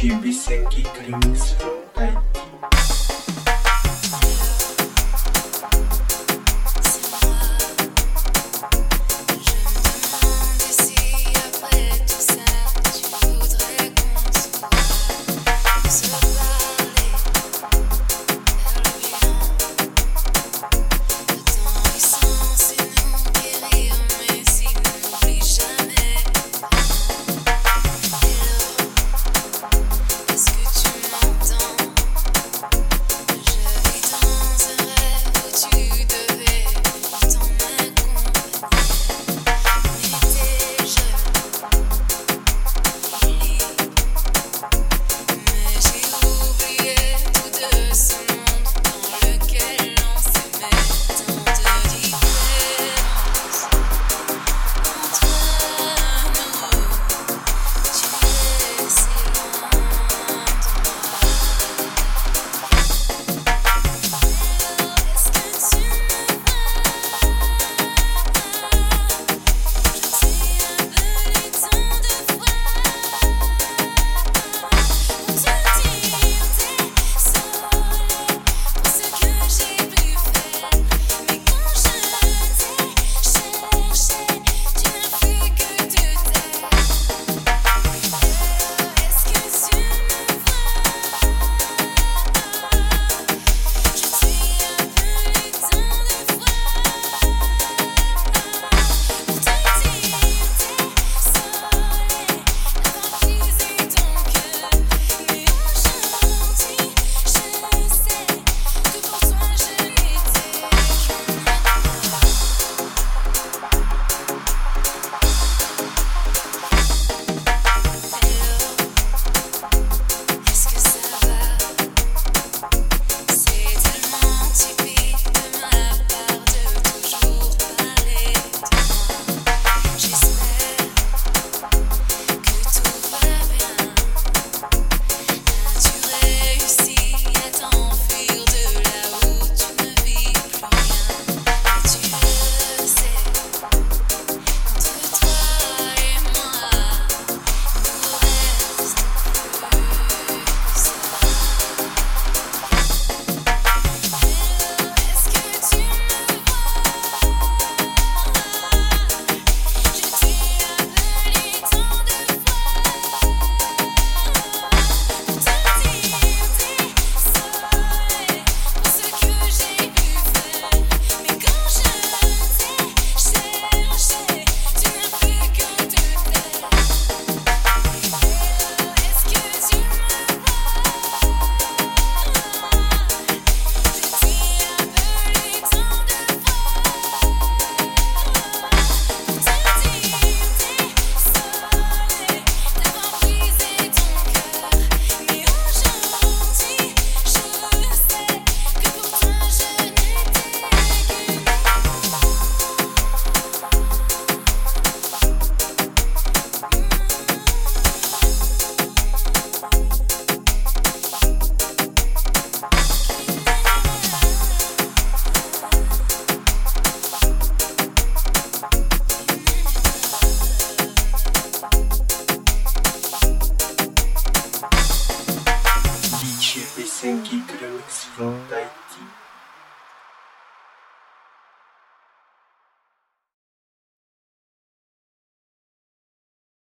Chibi Senki Clings from Titan.